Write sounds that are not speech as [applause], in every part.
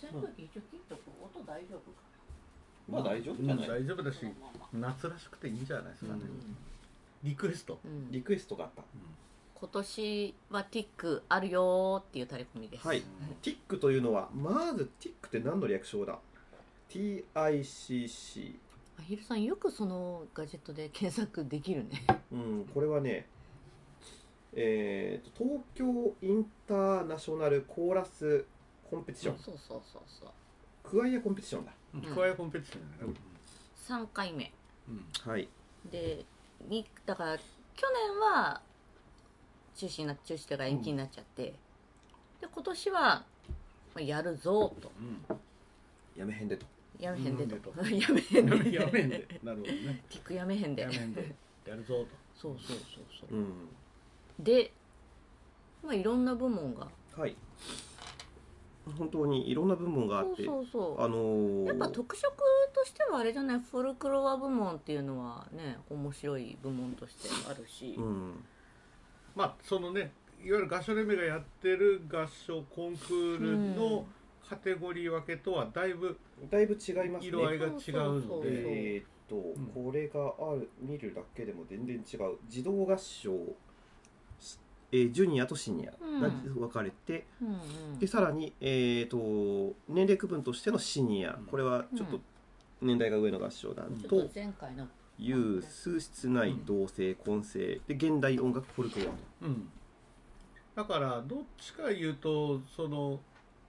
扇風機一応切っとく音大丈夫かまあ大丈夫うんじゃない、大丈夫だしなまあまあまあ。夏らしくていいんじゃないですかね、うん。リクエスト、うん。リクエストがあった。今年はティックあるよーっていうタレコミです。はい、TIC というのはまず TIC って何の略称だ？TICC アヒルさんよくそのガジェットで検索できるね。うんこれはねえーと東京インターナショナルコーラスコンペティション。そうそうそうそう。クワイアコンペティションだ。うん。クワイアコンペティションだよね、3回目。うん。はい。でにだから去年は中止にな中止というか延期になっちゃって、で今年はまあやるぞと。やめへんでと。やめへんでと。うん。[laughs] やめへんうん、で。[laughs] やめんで。なるほどね。ティックやめへんで。やめんで。やるぞと。そうそうそうそう。うん。でまあいろんな部門がはい本当にいろんな部門があってそうそうあのーやっぱ特色としてはあれじゃない？フォルクロア部門っていうのはね面白い部門としてあるし、うん。まあそのねいわゆる合唱連盟がやってる合唱コンクールのカテゴリー分けとはだいぶだいぶ違いますね。色合いが違うそうそうそうのでえーっと、ん。これがある見るだけでも全然違う。児童合唱、えージュニアとシニアが分かれて、うんうん。でさらに、えーっと年齢区分としてのシニア、うん。これはちょっと年代が上の合唱団と、ちょっと前回の。ユース室内同性混声で現代音楽フォルクロアとうん。だからどっちかいうとその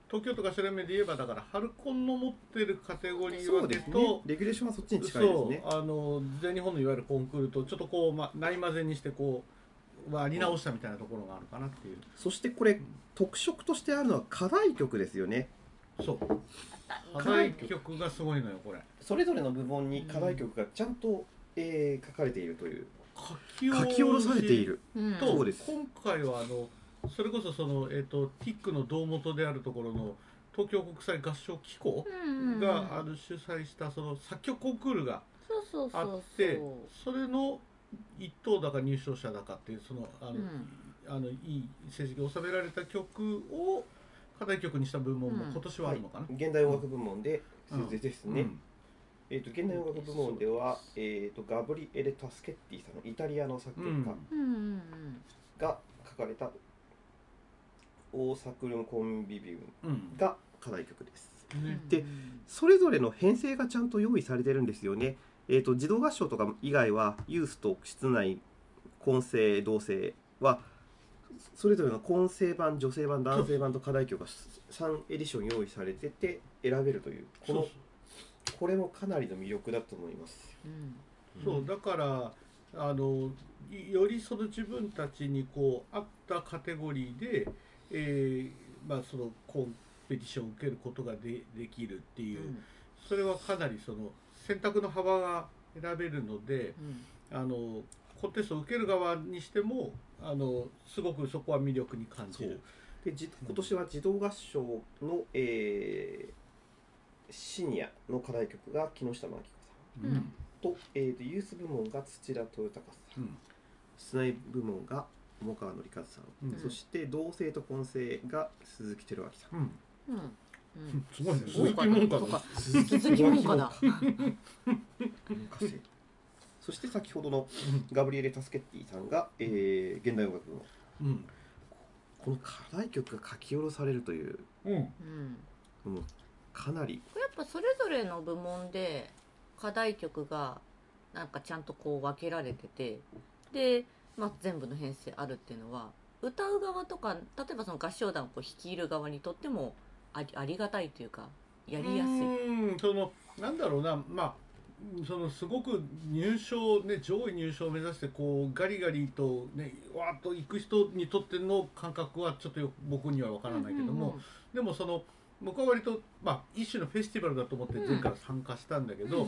東京都合唱連盟で言えばだからハルコンの持ってるカテゴリー分けそうですね。とレギュレーションはそっちに近いですね。あの全日本のいわゆるコンクールとちょっとこう、ま、ないまぜにしてこう割り直したみたいなところがあるかなっていう、そしてこれ特色としてあるのは課題曲ですよね。そう。課課題曲がすごいのよこれ。それぞれの部門に課題曲がちゃんと、えー書かれているという。書き書き下ろされている。うん。とそうです。今回はあのそれこそその、えー、とティックの胴元であるところの東京国際合唱機構うんがあの主催したその作曲コンクールがそうそうそうそう。あってそれの一等だか入賞者だかっていうそのあの、うん。あのいい成績を収められた曲を課題曲にした部門もうん。今年はあるのかな、現代音楽部門で、うんでですね、うん。えー、と現代音楽部門では、えー、とガブリエレ・タスケッティさんのイタリアの作曲家うん。うんうんが書かれた「オーサクルム・コンビビウムうん」が課題曲です。ね。でそれぞれの編成がちゃんと用意されてるんですよね。えー、と児童合唱とか以外はユースと室内混声同声はそれぞれの混声版女性版男性版と課題曲が3エディション用意されてて選べるというこのこれもかなりの魅力だと思います。うんそうだからあのいよりその自分たちにこう合ったカテゴリーで、えーまあ、そのコンペティションを受けることがでできるっていう、それはかなりその選択の幅が選べるのでうん。あのコンテストを受ける側にしてもあのすごくそこは魅力に感じる。でじ今年は児童合唱の、えーシニアの課題曲が木下真紀子さん。うん。と,、えー、とユース部門が土田豊隆さん。うん。室内部門が重川紀和さん、うん。そして同性と混声が鈴木照明さんうん。うん。うんすごいねすごい鈴木門下そうか。の鈴木門下だそして先ほどのガブリエレ・タスケッティさんが、えー現代音楽部門うんこの課題曲が書き下ろされるという、うん。うんうん、かなりやっぱそれぞれの部門で課題曲がなんかちゃんとこう分けられててで、まあ、全部の編成あるっていうのは歌う側とか例えばその合唱団をこう率いる側にとってもありありがたいというかやりやすい。うんそのなんだろうなまあそのすごく入賞ね上位入賞を目指してこうガリガリとねわーっと行く人にとっての感覚はちょっとよ僕には分からないけども、でもその僕は割とまあ一種のフェスティバルだと思って前回参加したんだけど、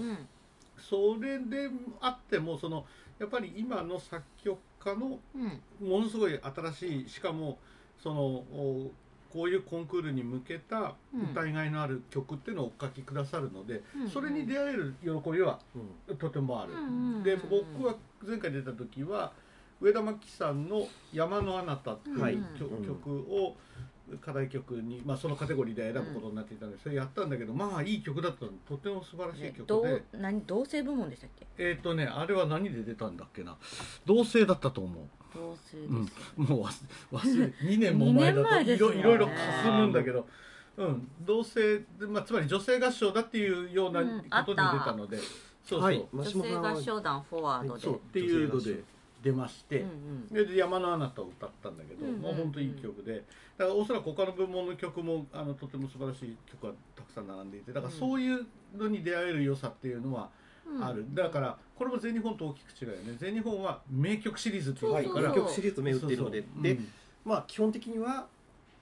それであってもそのやっぱり今の作曲家のうん。ものすごい新しいしかもそのおこういうコンクールに向けた歌いがいのある曲っていうのをお書きくださるので、うんそれに出会える喜びはうん。とてもある、うんで僕は前回出た時は上田真紀さんの「山のあなた」っていうはい。曲,、うん。曲を課題曲に、まあ、そのカテゴリーで選ぶことになっていたんで、それやったんだけどまあいい曲だったのとても素晴らしいね曲で、同何同性部門でしたっけ？えっ、とねあれは何で出たんだっけな。同性だったと思ううん、もう忘忘れ2年も前だ二年前といですよね。ろいろいろかすむんだけど、うん、同性で、まあ、つまり女性合唱だっていうようなうん。ことで出たので、そうそう、はい。女性合唱団フォワードで、そう。っていうので出まして、うんで山のあなたを歌ったんだけど、うんうん。うんもう本当いい曲で。だからおそらく他の部門の曲もあのとても素晴らしい曲がたくさん並んでいて。だからそういうのに出会える良さっていうのはうんある、だからこれも全日本と大きく違うよね。全日本は名曲シリーズっていうはい、から。名曲シリーズと銘打っているので。で、そうそう。うん。まあ基本的には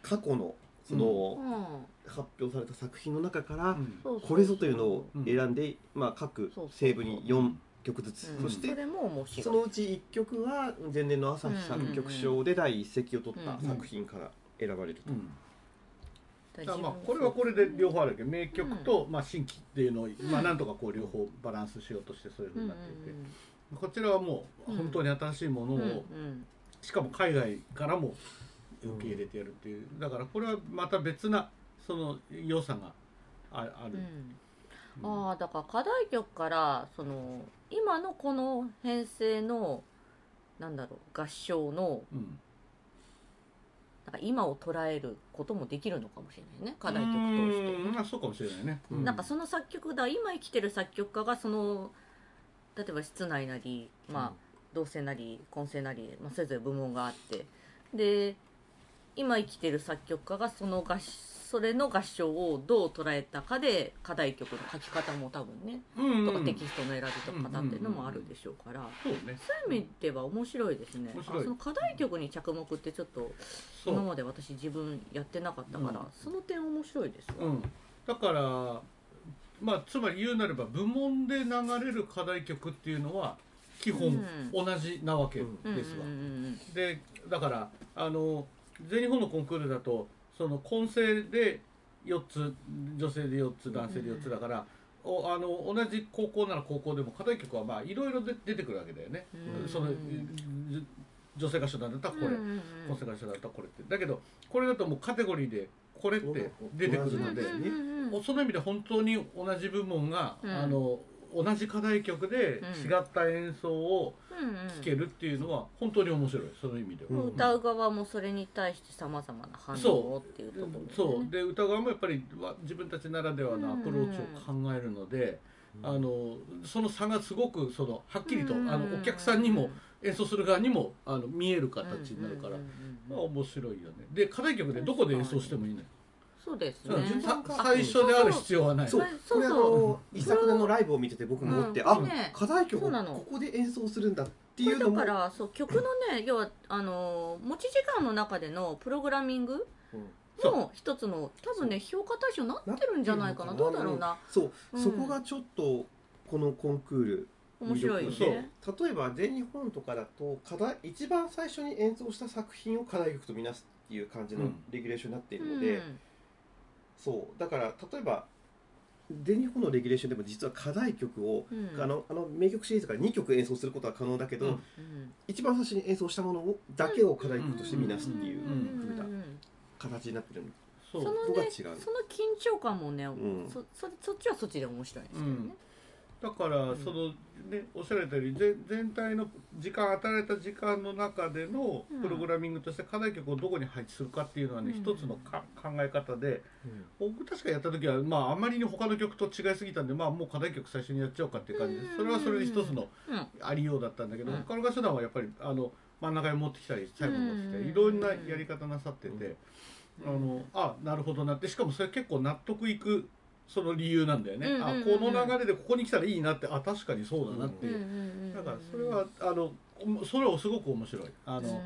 過去のその、うん。発表された作品の中から、これぞというのを選んで、まあ、各西部に4曲ずつ、うん。そしてそのうち1曲は前年の朝日作曲賞で第一席を取ったうん。作品から選ばれると、うんまあこれはこれで両方あるけ。ど名曲と、まあ、新規っていうのを、まあ、なんとかこう両方バランスしようとしてそういうふうになっていて、こちらはもう本当に新しいものを、しかも海外からも受け入れてやるっていう。だからこれはまた別なその良さがあある、うん。ああだから課題曲からその今のこの編成のなんだろう合唱のうんなんか今を捉えることもできるのかもしれないね。課題曲通して。あそうかもしれないね、うなんかその作曲だ今生きてる作曲家がその例えば室内なり、まあ、同性なり混声なり、まあ、それぞれ部門があって。で今生きてる作曲家がその合それの合唱をどう捉えたかで課題曲の書き方も多分ね、うんとかテキストの選びとかっていうのもあるでしょうから、そうね。そういう意味では面白いですね。その課題曲に着目ってちょっと今まで私自分やってなかったから、うん。その点面白いですわ、うん、だからまあつまり言うなれば部門で流れる課題曲っていうのは基本うん。同じなわけうんですわ、うんうんうん。でだからあの全日本のコンクールだとその混声で4つ女性で4つ男性で4つだから、おあの同じ高校なら高校でも課題曲はまあいろいろで出てくるわけだよね、うんそのじ女性合唱団だったらこれ、混声合唱団だったらこれって。だけどこれだともうカテゴリーでこれって出てくるので、その意味で本当に同じ部門が、うん。あの同じ課題曲でうん。違った演奏をうんうん。聴けるっていうのは本当に面白い。その意味では。うん。歌う側もそれに対してさまざまな反応をっていうところね。そう。で歌側もやっぱりわ自分たちならではのアプローチを考えるので、あのその差がすごくそのはっきりと、うんあのお客さんにも演奏する側にもあの見える形になるから、うんうんうんまあ、うん。面白いよね。で課題曲でどこで演奏してもいいのよ、そうですね。さ最初である必要はない。そうそうこれあそう。の一昨年のライブを見てて僕も思って、あ、うん。ね課題曲をここで演奏するんだっていうのも。からそう曲のね要はあの持ち時間の中でのプログラミングうん。の一つの多分ね評価対象になってるんじゃないかな。どうだろうな。そう、うん。そこがちょっとこのコンクール面白いよそう。ね例えば全日本とかだと課題一番最初に演奏した作品を課題曲とみなすっていう感じのうん。レギュレーションになっているうん。ので、そう。だから例えば全日本のレギュレーションでも実は課題曲を、うん。あのあの名曲シリーズから2曲演奏することは可能だけど、うんうん。一番最初に演奏したものをだけを課題曲としてみなすっていううん風なうん。形になってる。そそうのねのが違う。その緊張感もね、ん。そそそっちはそっちで面白いんですけどね、だからん。その、ねおっしゃられたようにぜ全体の時間与えられた時間の中でのうん。プログラミングとして課題曲をどこに配置するかっていうのはね、うん。一つのか考え方でうん。僕確かやった時は、まあ、あまりに他の曲と違いすぎたんで、まあ、もう課題曲最初にやっちゃおうかっていう感じ。でうん。それはそれで一つのうん。ありようだったんだけど、うん。他の合唱団はやっぱりあの真ん中に持ってきたり最後に持ってきたうんりいろんなやり方なさってて、あのあなるほどなってしかもそれ結構納得いくその理由なんだよね、うんうんうんあこの流れでここに来たらいいなってあ確かにそうだなっていう、うんうんうんだからそれはあのそれはすごく面白い。あの、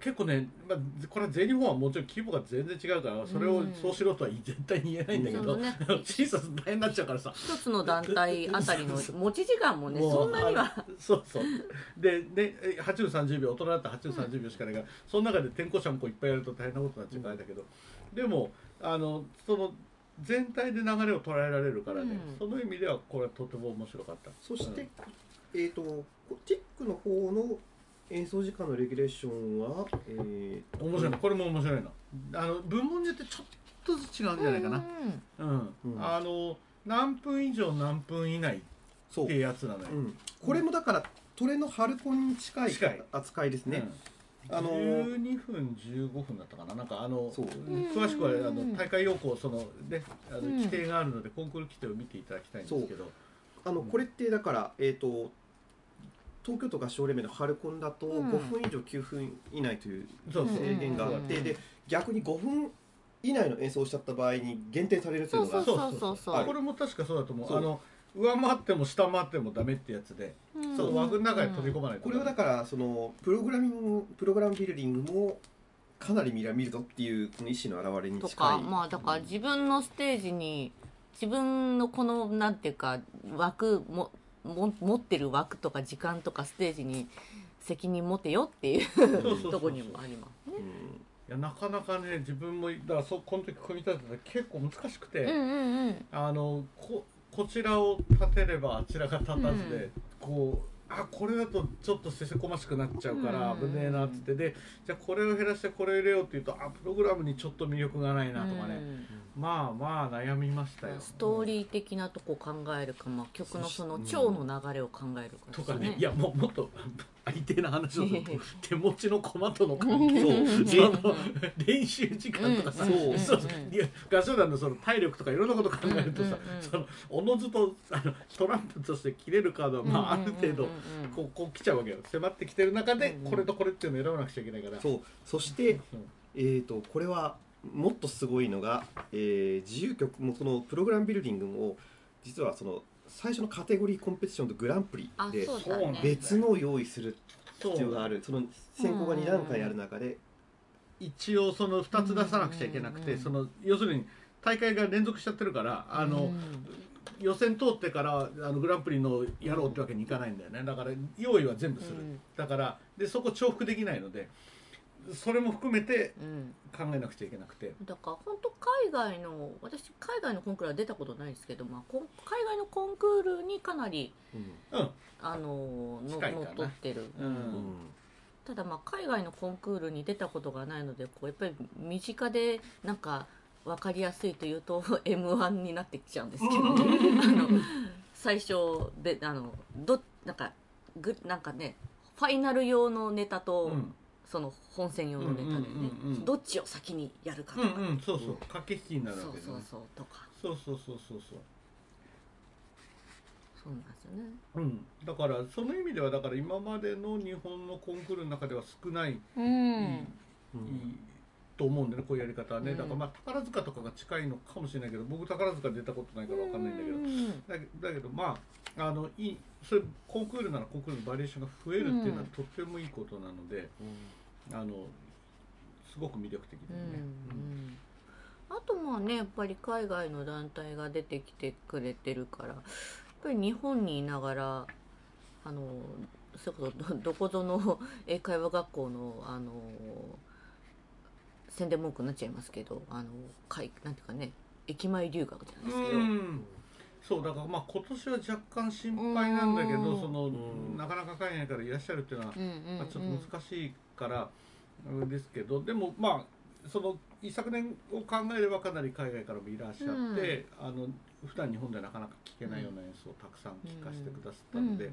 結構ね、まあ、これは全日本はもちろん規模が全然違うからそれをうん。そうしろとは絶対に言えないんだけど、そのね。[laughs] 審査大変になっちゃうからさ。一つの団体あたりの [laughs] 持ち時間もねそんなには。あそうそう。ででえ8分30秒大人だったら8分30秒しかないから、その中で転校者もこういっぱいやると大変なことになっちゃうからだけど、でもあのその全体で流れを捉えられるからね、うん。その意味ではこれはとても面白かった。そして、えっ、とティックの方の演奏時間のレギュレーションは、えー面白いな。これも面白いな。あの部門によってちょっとずつ違うんじゃないかな。うん、うん。あの何分以上何分以内っそうていうやつなのよ、う。ん、これもだからトレのハルコンに近い近い。扱いですね、うん、あのー12分15分だったかな。なんかあのそう詳しくはあの大会要項そのねあのうん。規定があるので、コンクール規定を見ていただきたいんですけど。あのこれってだから、えー、と東京都合唱連盟のハルコンだとうん。5分以上9分以内という制限があって、うん。で逆に5分以内の演奏をしちゃった場合に減点されるというのがそうそうそうそうそう。あこれも確かそうだと思う。そう。あの上回っても下回ってもダメってやつで、うん。その枠の中に飛び込まないとこれはだからそのプログラミングプログラムビルディングもかなり見ら見るぞっていうこの意思の表れにと近い。かまあだから自分のステージに自分のこのなんていうか枠もも持ってる枠とか時間とかステージに責任持てよっていう。とこにもありますね。うん。いやなかなかね自分もだからそこの時組み立てたら結構難しくて、うんうんうん。あのここちらを立てればあちらが立たずで、うん。こうあこれだとちょっとせせこましくなっちゃうからうん。危ねえなっつってでじゃあこれを減らしてこれ入れようっていうとあプログラムにちょっと魅力がないなとかね、まあまあ悩みましたよ。うんストーリー的なとこ考えるか、まあ、曲のそのうん。蝶の流れを考えるかとですかね。いやもうもっとあ [laughs] りてえな話をすると手持ちの駒との関そう。係でその練習時間とかさ、うん。そう。うん。いや合唱団のその体力とかいろんなこと考えるとさ、うん。うん。うん。そのおのずとあのトランプとして切れるカードは、まあ、ある程度こうこう来ちゃうわけよ。迫ってきてる中でうん。うんこれとこれっていうのを選ばなくちゃいけないから、そう。そしてうん。えー、とこれはもっとすごいのが、えー自由曲もそのプログラムビルディングも実はその最初のカテゴリーコンペティションとグランプリあで別のを用意する必要がある。その選考が2段階ある中で一応その2つ出さなくちゃいけなくて、その要するに大会が連続しちゃってるからあの、うん。予選通ってからあのグランプリのやろうってわけにいかないんだよね。だから用意は全部する、うん。だからでそこ重複できないのでそれも含めてうん。考えなくちゃいけなくて。だから本当海外の私海外のコンクールは出たことないですけど、まあ、海外のコンクールにかなりうん。あのの近いかな。のっとってる、うん。ただまあ海外のコンクールに出たことがないのでこうやっぱり身近でなんか分かりやすいというと [laughs] m 1になってきちゃうんですけど、[laughs] あの最初であのどなんかぐなんかねファイナル用のネタと、うんその本戦用のネタでね、うんうんうんうん。どっちを先にやるかとうんか、うんそうそう。駆け引きになるそうそうわけでねそう。とか。そうそうそうそうそう。そうなんですよね。うん、だからその意味ではだから今までの日本のコンクールの中では少ない、うん。うんいいと思うんだよねこういうやり方はね、うん。だからまあ宝塚とかが近いのかもしれないけど僕宝塚出たことないからわかんないんだけど、うん。だけだけどまああのいいそれコンクールならコンクールのバリエーションが増えるっていうのはうん。とってもいいことなので、あのすごく魅力的だよね。うんあとまあねやっぱり海外の団体が出てきてくれてるからやっぱり日本にいながらあのそれこそど [laughs] どこぞの英会話学校のあの宣伝文句になっちゃいますけどあのかいなんていうかね駅前留学じゃないですけど、うん。そうだからまあ今年は若干心配なんだけど、うん。そのうん。なかなか海外からいらっしゃるっていうのは、うんうんまあ、ちょっと難しいから、あれですけどでもまあその一昨年を考えればかなり海外からもいらっしゃって、あの普段日本ではなかなか聴けないような演奏をたくさん聴かせてくださったので、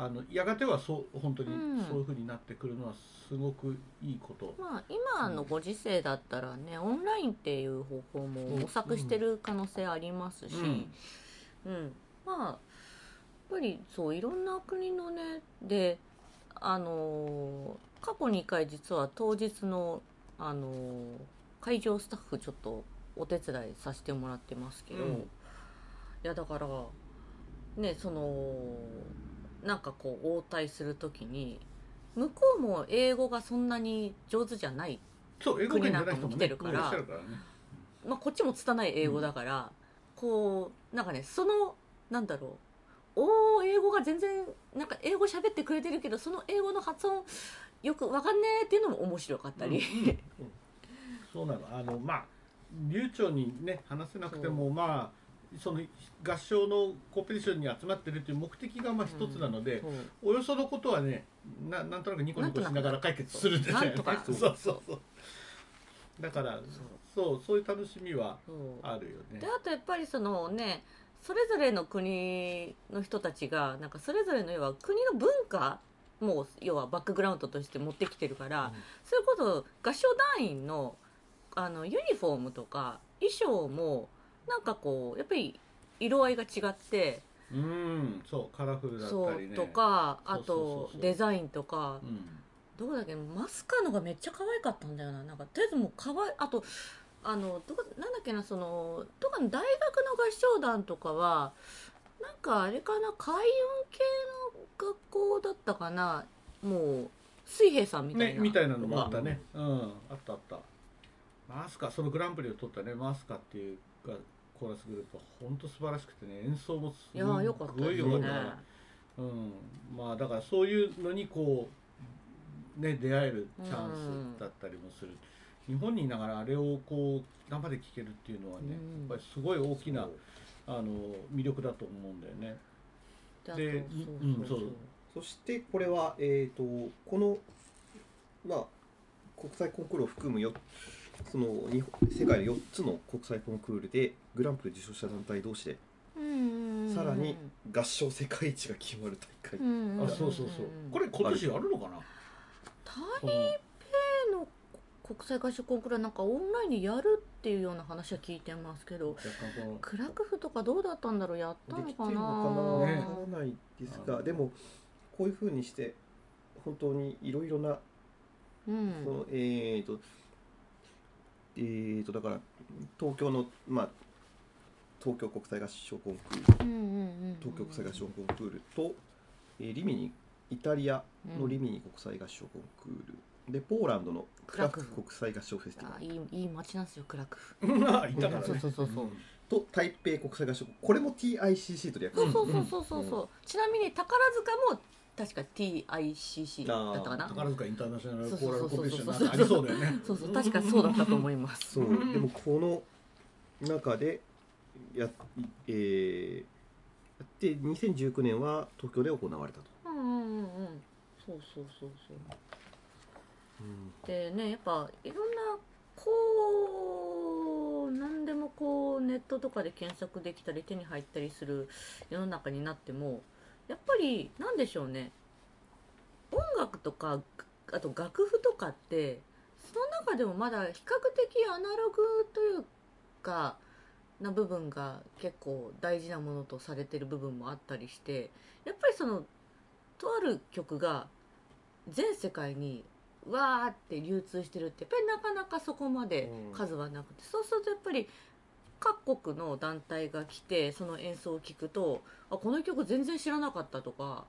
あのやがてはそう本当にうん。そういうふうになってくるのはすごくいいこと。まあ今のご時世だったらねオンラインっていう方法も模索してる可能性ありますし、うん。まあやっぱりそういろんな国のねであのー過去2回実は当日のあのー会場スタッフちょっとお手伝いさせてもらってますけど、うん。いやだからねそのなんかこう応対する時に向こうも英語がそんなに上手じゃない国なんかも来てるから。まあ、こっちも拙い英語だから、こうなんかねそのなんだろうおお英語が全然なんか英語喋ってくれてるけどその英語の発音よくわかんねえっていうのも面白かったり、そうなの。あのまあ流暢にね話せなくてもまあその合唱のコンペティションに集まってるっていう目的がまあ一つなので、およそのことはねななんとなくニコニコしながら解決するんですよね [laughs] そうそうそうだからそう。そういう楽しみはあるよね。であとやっぱりそのねそれぞれの国の人たちがなんかそれぞれの要は国の文化も要はバックグラウンドとして持ってきてるから、うん。それこそ合唱団員のあのユニフォームとか衣装もなんかこうやっぱり色合いが違って、うんそうカラフルだったりね。とかあとデザインとかうん。どこだっけマスカのがめっちゃ可愛かったんだよな。なんかとりあえずもう可愛いあとあのどこなんだっけなそのとかの大学の合唱団とかはなんかあれかな海運系の学校だったかなもう水平さんみたいねな、みたいなのもあったね。うんあったあった。マスカそのグランプリを取ったねマスカっていうがコーラスグループは本当素晴らしくてね演奏もすいやーよかったごいよかった。からうん。まあだからそういうのにこうね出会えるチャンスだったりもする、日本にいながらあれをこう生で聴けるっていうのはね、うん。やっぱりすごい大きなあの魅力だと思うんだよね。でうんそう。そしてこれは、えー、とこの、まあ、国際コンクールを含むよその日本世界の4つの国際コンクールでグランプリ受賞した団体同士でうんさらに合唱世界一が決まる大会、うんあそうそうそう。これ今年あるのかな？台北の国際合唱コンクールはなんかオンラインでやるっていうような話は聞いてますけどクラクフとかどうだったんだろう？やったでのかな？きてるのかな？ねわからないですが、でもこういうふうにして本当にいろいろなうん。そのえー、とえー、とだから東京のまあ東京国際合唱コンクールうんうんうん東京国際合唱コンクールと、えーリミニイタリアのリミニ国際合唱コンクール、でポーランドのクラクフ国際合唱フェスティバル。あいいいい街なんですよクラクフ。ま [laughs] あいたからね。そうそうそうそうと台北国際合唱これも TICC と略す。そうそうそうそうそう。そうちなみに宝塚も確か TICC だったかな。宝塚インターナショナルコそうそうそうそう。ーラルコンペティションなんかありそうだよね。そうそう。確かそうだったと思います。そう。でもこの中でや,、えーやって2019年は東京で行われたと、うんうんうんうん。そうそうそうそう。でねやっぱいろんなこう何でもこうネットとかで検索できたり手に入ったりする世の中になってもやっぱりなんでしょうね。音楽とかあと楽譜とかってその中でもまだ比較的アナログというかな部分が結構大事なものとされてる部分もあったりしてやっぱりそのとある曲が全世界にわーって流通してるってやっぱりなかなかそこまで数はなくて、そうするとやっぱり各国の団体が来てその演奏を聴くとあこの曲全然知らなかったとか、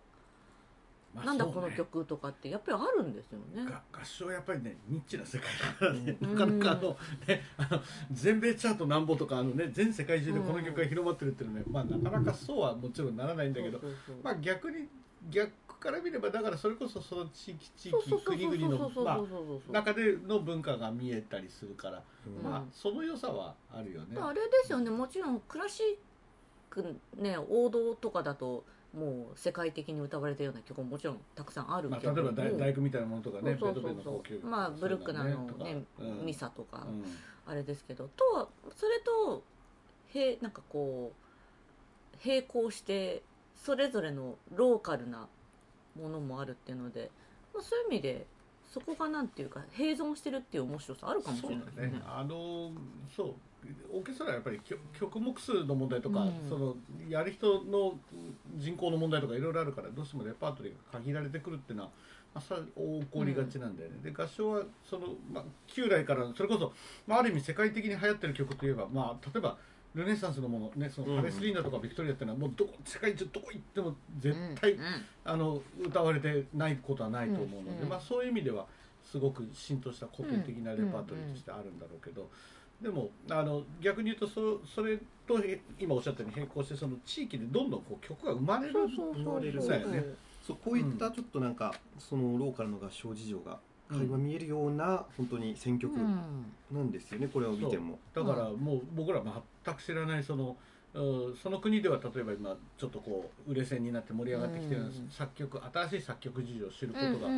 まあなんだこの曲とかってやっぱりあるんですよね。が合唱はやっぱりねニッチな世界だからね、うん。なかなかあの、ね、あの全米チャートなんぼとかあの、ね、全世界中でこの曲が広まってるっていうのは、ねまあ、なかなかそうはもちろんならないんだけど、まあ、逆に逆から見ればだからそれこそその地域地域国々のまあ中での文化が見えたりするから、うんまあうんその良さはあるよね。あれですよねもちろんクラシックね王道とかだともう世界的に歌われたような曲ももちろんたくさんあるまあ、けど例えば大工みたいなものとかねまあブルックナーのとかねうんミサとかうんあれですけどとはそれとへなんかこう並行してそれぞれのローカルなものもあるっていうので、まあ、そういう意味でそこがなんていうか併存してるっていう面白さあるかもしれないですね。ね。あのそう。オーケストラはやっぱり曲曲目数の問題とか、うん。そのやる人の人口の問題とかいろいろあるからどうしてもレパートリーが限られてくるっていうのは、まあ、さ起こりがちなんだよね、で合唱はその、まあ、旧来からそれこそ、まあ、ある意味世界的に流行ってる曲といえば、まあ、例えばルネサンスのものねそのパレスリーナとかビクトリアっていうのはもうどこ世界中どこ行っても絶対、うんうんあの歌われてないことはないと思うので、うんうん。まあ、そういう意味ではすごく浸透した古典的なレパートリーとしてあるんだろうけど、でもあの逆に言うとそそれとへ今おっしゃったように並行してその地域でどんどんこう曲が生まれるそうそうそう生まれるそうそうこういったちょっとなんか、そのローカルの合唱事情が垣間見えるような本当に選曲うん。なんですよね、これを見ても。だからもう僕ら全く知らないそのうんその国では例えば今ちょっとこう売れ線になって盛り上がってきてるようなうん作曲新しい作曲事情を知ることが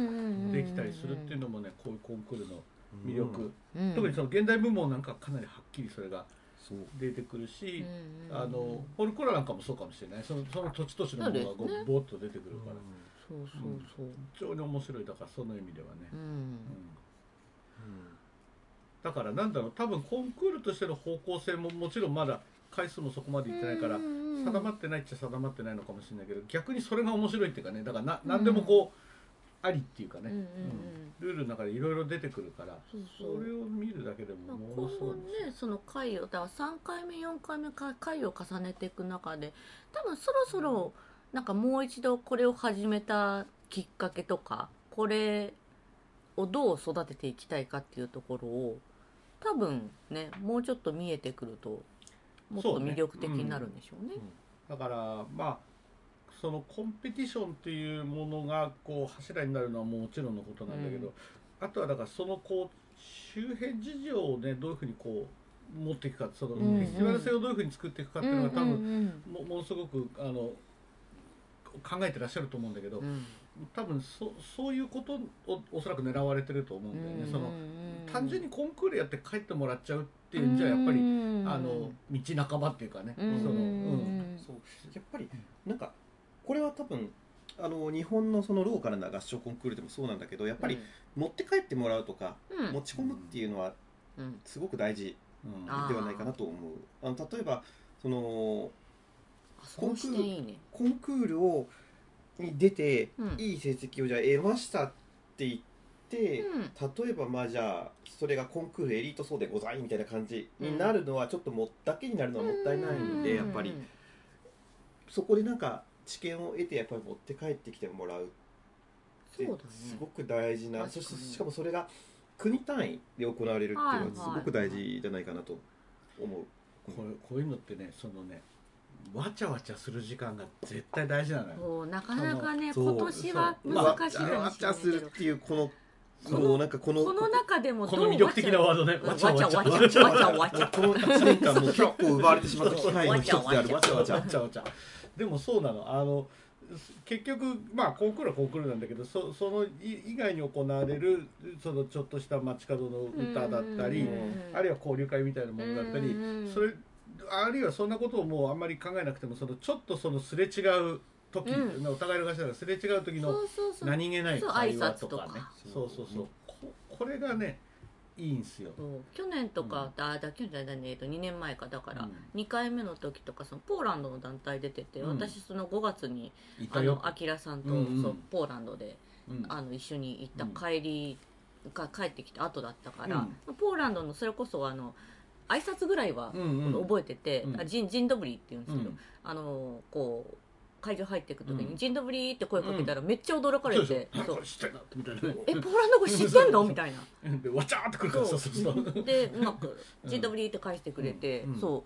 できたりするっていうのもねこういうコンクールの魅力、うん。特にその現代部門なんかはかなりはっきりそれがそう出てくるし、うん。あのフォルクロなんかもそうかもしれない。そのその土地土地のものがこそうですね。うボーッと出てくるから、そうそうそう。非常に面白い。だからその意味ではね、うん。うん。だからなんだろう。多分コンクールとしての方向性ももちろんまだ回数もそこまでいってないからうん定まってないっちゃ定まってないのかもしれないけど逆にそれが面白いっていうかね。だからな何でもこうありっていうかね、うんうんうん。ルールの中でいろいろ出てくるからそれを見るだけでもも今後のすごいねその回をだから3回目4回目か回を重ねていく中で多分そろそろなんかもう一度これを始めたきっかけとかこれをどう育てていきたいかっていうところを多分ねもうちょっと見えてくるともっと魅力的になるんでしょうね。だからまあそのコンペティションっていうものがこう柱になるのはもちろんのことなんだけど、あとはだからそのこう周辺事情をねどういうふうにこう持っていくかそのフうん。ェスティバル性をどういうふうに作っていくかっていうのが多分うんうん。もものすごくあの考えてらっしゃると思うんだけど、うん。うん多分そそういうことをおそらく狙われてると思うんだよね、その単純にコンクールやって帰ってもらっちゃうっていうんじゃやっぱり、あの道半ばっていうかね、うん。その、ううん。んそう。やっぱりなんかこれは多分あの日本のそのローカルな合唱コンクールでもそうなんだけどやっぱり持って帰ってもらうとかうん。持ち込むっていうのはうん。すごく大事うん。あではないかなと思う。あの例えばそのあその視点いいね。コンクールをに出て、うん。いい成績をじゃあ得ましたって言って、うん。例えばまあじゃあそれがコンクールエリート層でございみたいな感じになるのはちょっともだけになるのはもったいないんで、やっぱり。そこでなんか知見を得てやっぱり持って帰ってきてもらうってすごく大事な、確かに。そしてしかもそれが国単位で行われるっていうのはすごく大事じゃないかなと思う。こうこういうのってねそのねわちゃわちゃする時間が絶対大事なのよ。なかなかねそう今年は難しいかもしれわないちゃするっていうこのそこうなんかこのこの中でもこどうの魅力的なワードね。わわちゃわちゃ。ちゃわちゃわちゃ。わちゃわちゃこの1年間も結構奪われてしまった機会の一つである。わちゃわちゃ。わちゃわちゃでもそうなの。あの結局まあコンクールはコンクールなんだけどそそのい以外に行われるそのちょっとした街角の歌だったりうんあるいは交流会みたいなものだったりうん。それあるいはそんなことをもうあんまり考えなくてもそのちょっとそのすれ違う時、うん。お互いの頭がすれ違う時の何気ない会話挨拶とか。ねそうそうそう。ここれがねいいんすよ。去年とか、あだ去年じゃないね。えっと2年前かだから、うん。2回目の時とかそのポーランドの団体出てて、うん。私その5月にあのアキラさんと、うんうん。そうポーランドでうん。あの一緒に行った帰りが帰ってきた後だったから、うポーランドのそれこそあの挨拶ぐらいはうんうん。覚えてて、うん。あジンジンドブリって言うんですけど、うん。あのこう会場入っていく時に、うん。ジンドブリって声かけたらめっちゃ驚かれて、そうでしょ。そう。これ知ってんなみたいなえポーランド語知ってんの？[laughs] みたいな。でわちゃーってくるからそうそうそうでうまく「ジンドブリ」って返してくれて、うん。うん。そ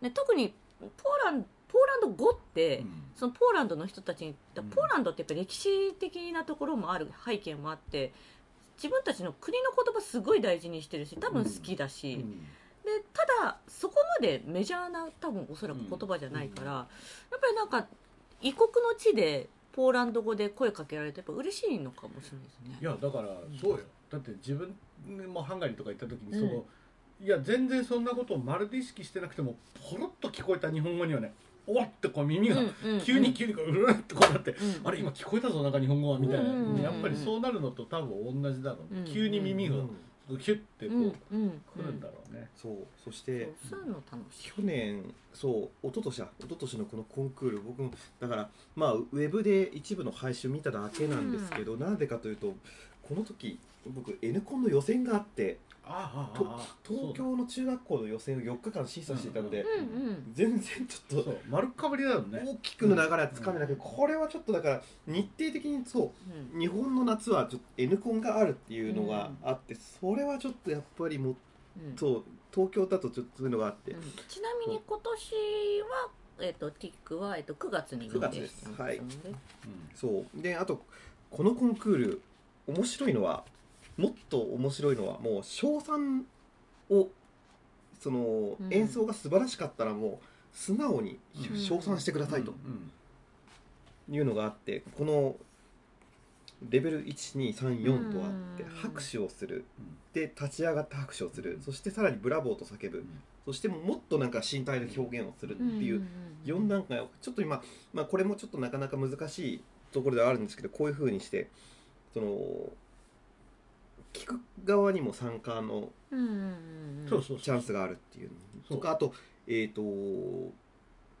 う、ね、特にポーランポーランド語って、うん。そのポーランドの人たちにポーランドってやっぱ歴史的なところもある背景もあって自分たちの国の言葉すごい大事にしてるし多分好きだし、でただそこまでメジャーな多分おそらく言葉じゃないから、やっぱりなんか異国の地でポーランド語で声かけられてやっぱ嬉しいのかもしれないですね。いやだからそうよ。だって自分もハンガリーとか行った時にその、うん。いや全然そんなことをまるで意識してなくてもポロッと聞こえた日本語にはねおわってこう耳が急に急にこううるってこうなって、うん。あれ今聞こえたぞなんか日本語はみたいな、うんうんうんやっぱりそうなるのと多分同じだろう、うん。急に耳がキュッてこう、うん。うん。来るんだろうね、そう。そして。去年そう一昨年だ。一昨年のこのコンクール。僕もだからまあウェブで一部の配信を見ただけなんですけど、なんでかというとこの時僕 N コンの予選があってとああああ東京の中学校の予選を4日間審査していたので、うんうん。全然ちょっと丸かぶりだよね。大きくの流れはつかめなくて、これはちょっとだから日程的にそううん。日本の夏はちょっと N コンがあるっていうのがあって、それはちょっとやっぱりもううんそう東京だとちょっとそういうのがあって、うん。ちなみに今年は、えっとティックは、えっと9月に9月です。はい。そう。であとこのコンクール面白いのはもっと面白いのはもう賞賛をそのうん。演奏が素晴らしかったらもう素直にうん。称賛してくださいとうん。いうのがあってこのレベル1234とあってうん。拍手をする。うん。で立ち上がって拍手をする。そしてさらにブラボーと叫ぶ。ん。そしてもっとなんか身体の表現をするっていううん4段階をちょっと今、まあ、これもちょっとなかなか難しいところではあるんですけどこういうふうにしてその聞く側にも参加のチャンスがあるっていうそう。とかあと,、えー、と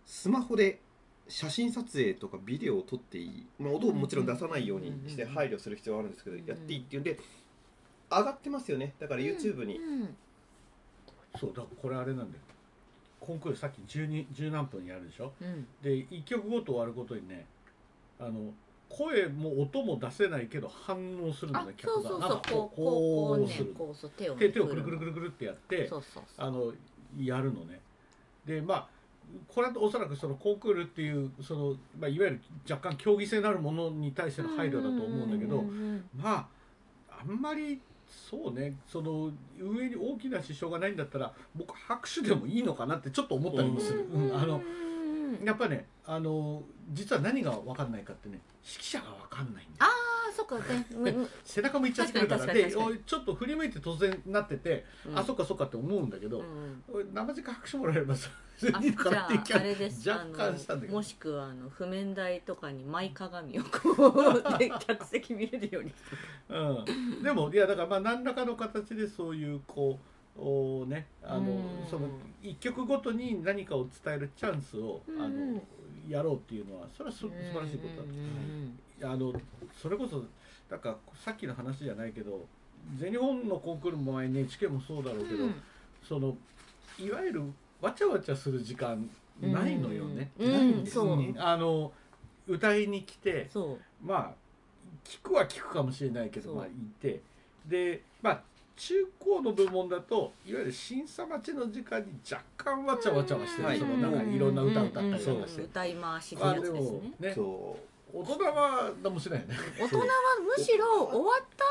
スマホで写真撮影とかビデオを撮っていい、まあ、音をもちろん出さないようにして配慮する必要はあるんですけどうんやっていいっていうんで上がってますよね。だから YouTube にうん。そうだからこれあれなんだよ。コンクールさっき12 10何分やるでしょ？うん。で1曲ごと終わることにねあの声も音も出せないけど反応するのあね客が。なんかこうこうこうねする。こうそう手を手手をくるくるくるくるってやってそうそうそう。あのやるのね。でまあこれはおそらくそのコンクールっていうその、まあ、いわゆる若干競技性のあるものに対しての配慮だと思うんだけどまああんまりそうねその上に大きな支障がないんだったら僕拍手でもいいのかなってちょっと思ったりもする、うんうんあのうん。やっぱねあの実は何が分かんないかってね指揮者が分かんないんだよそっか。[laughs] ね背中向いちゃってるからでちょっと振り向いて突然なってて、うん。あそっかそっかって思うんだけど、うん生直拍手もらえればそれあでいいのかなってああれです。若干したんだけど。もしくはあの譜面台とかに舞鏡をこうで客席見れるようにうん、でもいやだからまあ何らかの形でそういうこうおねあのうん。その一曲ごとに何かを伝えるチャンスをあのうんやろうっていうのはそれはす素晴らしいことだとう。んあのそれこそなんかさっきの話じゃないけど全日本のコンクールも前 NHK もそうだろうけど、うん。そのいわゆるわちゃわちゃする時間ないのよね。うん。ないんですねあの歌いに来てそう。まあ聞くは聞くかもしれないけどまあいて。でまあ中高の部門だといわゆる審査待ちの時間に若干わちゃわちゃはしてる、はい。そのなんかいろんな歌歌ったりとか。して、うんうんうん。歌い回しのやつですね。もねそ大人は何もしないよね。大人はむしろ終わった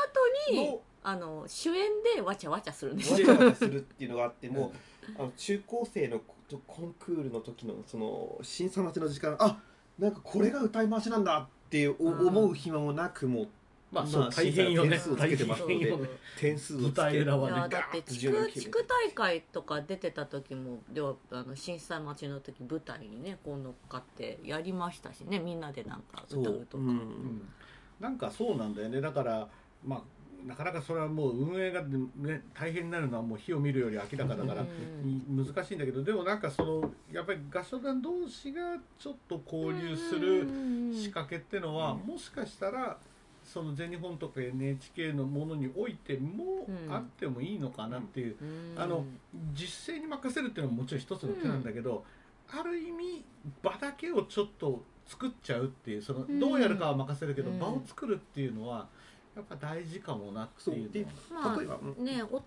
後にのあの主演でわちゃわちゃするんですうわよ。ちゃわちゃするっていう。のがあってもあの中高生のココンクールの時のその審査待ちの時間あなんかこれが歌い回しなんだって思う暇もなくもうまあそうまあ大変よね。点数をつけてますので大変よね。点数を舞つけ台裏はねいやだって地区地区大会とか出てた時もではあの震災待ちの時舞台にねこう乗っかってやりましたしね。みんなでなんかそう歌うとか。うんうん。なんかそうなんだよね。だからまあなかなかそれはもう運営が、ね、大変になるのはもう火を見るより明らかだから、うん難しいんだけどでもなんかそのやっぱり合唱団同士がちょっと交流する仕掛けってのは、うんもしかしたらその全日本とか NHK のものにおいてもうん。あってもいいのかなっていう、うん。あの実践に任せるっていうのももちろん一つの手なんだけど、ある意味場だけをちょっと作っちゃうっていうそのうん。どうやるかは任せるけど、うん。場を作るっていうのはやっぱ大事かもなっていうまあ例えばうん。ね大人はね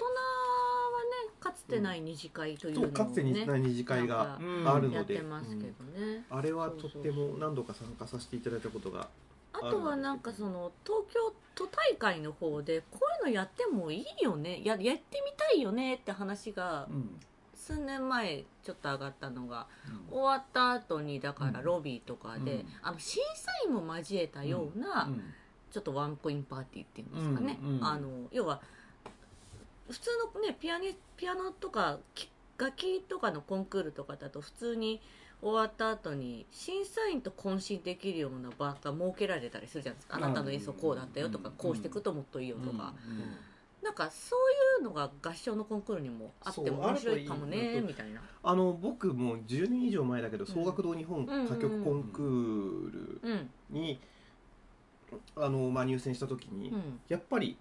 かつてない二次会というのをね。そうかつてにない二次会がうんあるので。やってますけどね、あれはとっても何度か参加させていただいたことがあとはなんかその東京都大会の方でこういうのやってもいいよね。ややってみたいよねって話がうん。数年前ちょっと上がったのがうん。終わった後にだからうん。ロビーとかで、うん。あの審査員も交えたような、うん。ちょっとワンコインパーティーっていうんですかね、うんうん。あの要は普通のねピアニピアノとかき楽器とかのコンクールとかだと普通に終わった後に審査員と懇親できるような場が設けられたりするじゃないですか、うん。あなたの演奏こうだったよとか、うん。こうしていくともっといいよとか、うん。なんかそういうのが合唱のコンクールにもあっても面白いかもねみたいな。あの僕もう10年以上前だけど総楽堂日本歌曲コンクールうん。にあの、まあ、入選した時に、うん。やっぱり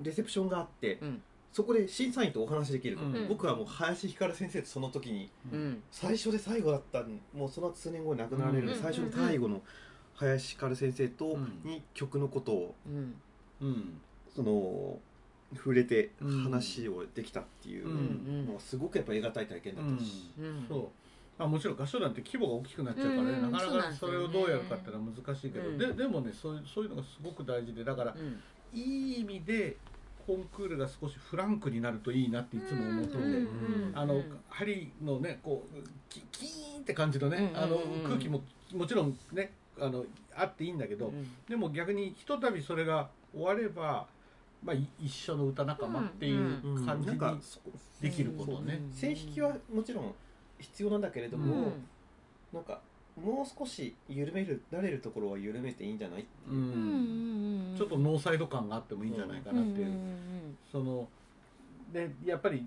レセプションがあって、うんそこで審査員とお話できると、うん。僕はもう林ひかる先生とその時にうん。最初で最後だったもうその数年後に亡くなられる、うん。最初で最後の林ひかる先生と、うんに曲のことをうん。うん。その触れてうん話をできたっていううん。のはすごくやっぱり得難い体験だったし、うん。そう。まあ、もちろん合唱団って規模が大きくなっちゃうからね、うん。なかなかそれをどうやるかっていうのは難しいけど、うん。ででもねそういうそういうのがすごく大事で。だからうん。いい意味でコンクールが少しフランクになるといいなっていつも思ってて、うんうんあの針のねこうキキーンって感じのね、うんあの空気ももちろんねあのあっていいんだけど、うんでも逆にひとたびそれが終われば、まあ、い一緒の歌仲間っていううん感じになんかそできることね。線引きはもちろん必要なんだけれどうん。も、なんかもう少し緩めるられるところは緩めていいんじゃない？うん。うんうんうんちょっとノーサイド感があってもいいんじゃないかなっていう、うんうんそのでやっぱり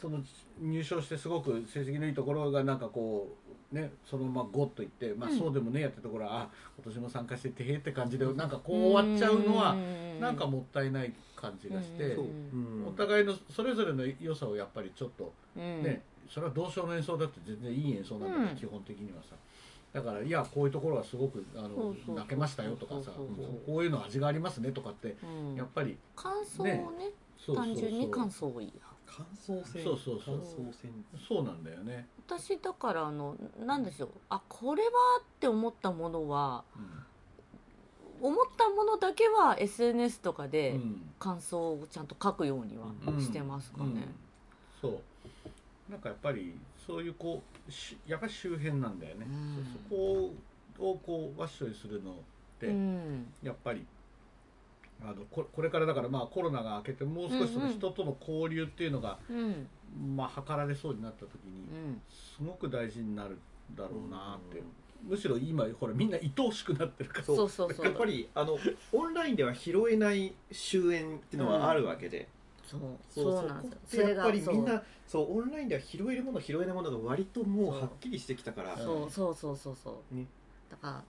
その入賞してすごく成績のいいところがなんかこうねそのままゴッといって、まあ、うん。そうでもねえやってところは、あ今年も参加しててへえって感じでなんかこう終わっちゃうのはうんなんかもったいない感じがして、そう、うん。うん。お互いのそれぞれの良さをやっぱりちょっとうん。ね、それは同唱の演奏だって全然いい演奏なんだけど、うん。基本的にはさだからいやこういうところはすごくあのそうそう。そう泣けましたよとかさそうそうそう。こういうの味がありますねとかってうん。やっぱり感想をねそうそうそう。単純に感想をいい感想戦。そうそうそう。感想戦。そうなんだよね、私だからあのなんでしょう。あこれはって思ったものは思ったものだけは SNS とかうんでうん。感想をちゃんと書くようにはうん。してますかね、うん。そう。なんかやっぱりそういうこうしやっぱり周辺なんだよね、うん。そこをこうワッショイするのって、うん。やっぱりあのここれからだからまあコロナが明けてもう少しその人との交流っていうのが、うん。まあ図られそうになった時にうん。すごく大事になるだろうなって、むしろ今ほらみんな愛おしくなってるからそうそうそうそう。やっぱりあのオンラインでは拾えない終焉っていうのはあるわけで、そう。そう。なんですよ。やっぱりみんなそう。オンラインでは拾えるもの拾えないものが割ともう。はっきりしてきたから。そうそうそうそうそう。ね。だか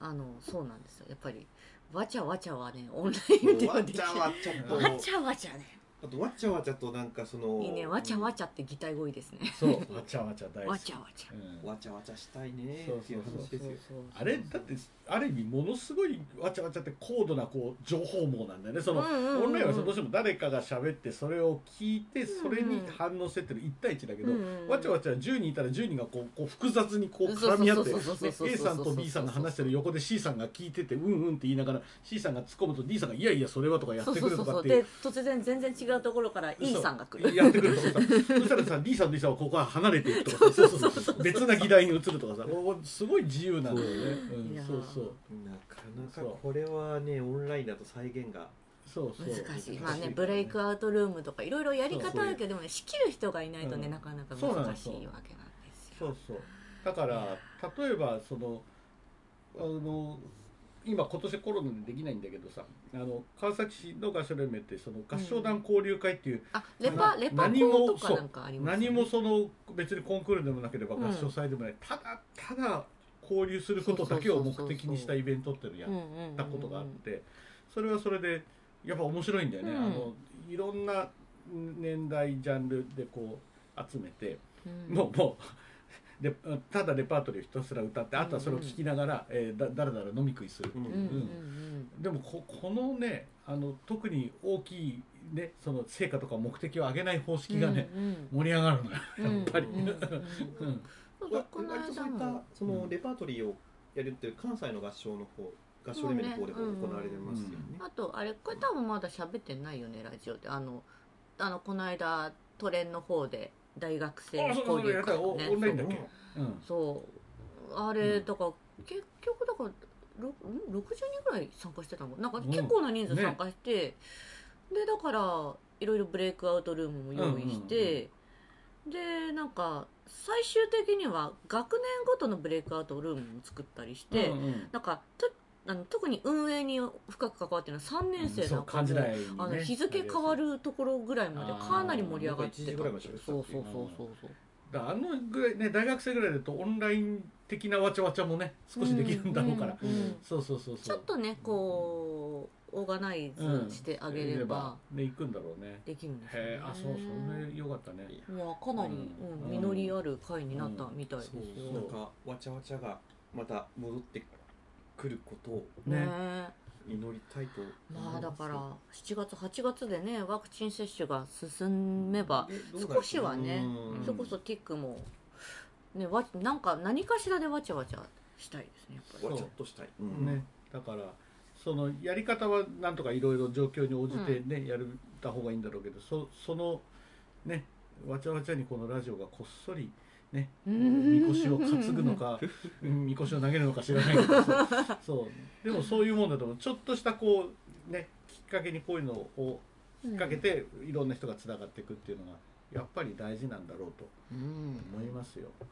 らあのそうなんですよ。やっぱりわちゃわちゃはねオンラインでわはできちゃわちゃと。わちゃわちゃねあとわちゃわちゃとなんかそのいいね。わちゃわちゃって擬態語彙ですね。そう。[laughs] わちゃわちゃ大好き。わちゃわちゃ。うん。わちゃわちゃしたいねそうっていう話ですよ。あれだってある意味ものすごいわちゃわちゃって高度なこう情報網なんだよね。その、オンラインはさどうしても誰かが喋ってそれを聞いてそれに反応してってる1対1だけど、わちゃわちゃ10人いたら10人がこうこう複雑にこう絡み合ってそうそうそうそう A さんと B さんが話してる横で C さんが聞いててうんうんって言いながら C さんが突っ込むと D さんがいやいやそれはとかやってくるとかっていうで突然全然違うところから E さんが来る。やってくるとかさそしたらさ D さんさんはここから離れていくとかさ。そうそうそう別な議題に移るとかさ。すごい自由なんだよね、うん。そうそう。なかなかこれはねオンラインだと再現がそうそう。難しい。まあねブレイクアウトルームとかいろいろやり方あるけどでもね仕切る人がいないとねうん。なかなか難しいわけなんですよ。そうそう。だから例えばそのあの今今年コロナでできないんだけどさあの川崎市の合唱連盟ってその合唱団交流会っていう、あレパレパ何もコとかなんかあります何もその別にコンクールでもなければうん。合唱祭でもない、ただただ交流することだけを目的にしたイベントっていうのをやっったことがあってそれはそれでやっぱ面白いんだよね、うん。あのいろんな年代ジャンルでこう集めて、もうもうでただレパートリーをひたすら歌ってあとはそれを聞きながら、えーだだらだら飲み食いする、うん。うん。うんうんでもここのねあの特に大きい、ね、その成果とか目的を上げない方式がね、うんうん。盛り上がるのようん。やっぱり、この割とそういったそのレパートリーをやるっていう関西の合唱の方合唱レベルの方でも行われてますよね。あとあれこれ多分まだ喋ってないよねラジオで。あのあのこの間トレンの方で大学生交流会ね。オンラインだっけ、うん。そう。あれ、うん。だから結局だからろん？60人ぐらい参加してたの？なんかうん。結構な人数ね参加して、でだからいろいろブレイクアウトルームも用意して、でなんか最終的には学年ごとのブレイクアウトルームも作ったりして、うんうんなんかとあの特に運営に深く関わってるのは3年生そうなんかも、感じないにね。あの日付変わるところぐらいまでかなり盛り上がってあーなんか1時ぐらいまで喋ってたそうそうそうそうそう。だあのぐらいね大学生ぐらいだとオンライン的なわちゃわちゃもね少しできるんだろうから、うんうんそうそうそうそう。ちょっとねこうオーガナイズしてあげればね行くんだろうね。できるんですよ、ね。へえあそうそれよかったね。いやかなり、うん。うん実りある回になったみたいですよ、そうなんかわちゃわちゃがまた戻ってくることをね。ね祈りたいと思いまあだから7月8月でねワクチン接種が進めば、少しはねうん。それこそティックもねわなんか何かしらでわちゃわちゃしたいですねやっぱり。わちゃっとしたい、う。ん。ね。だからそのやり方はなんとかいろいろ状況に応じてね、やった方がいいんだろうけどそそのねわちゃわちゃにこのラジオがこっそりねみこしを担ぐのか [laughs] うんみこしを投げるのか知らないけどそう。でもそういうもんだと思うちょっとしたこうねきっかけにこういうのをきっかけていろんな人がつながっていくっていうのがやっぱり大事なんだろうとうん思いますよ。うん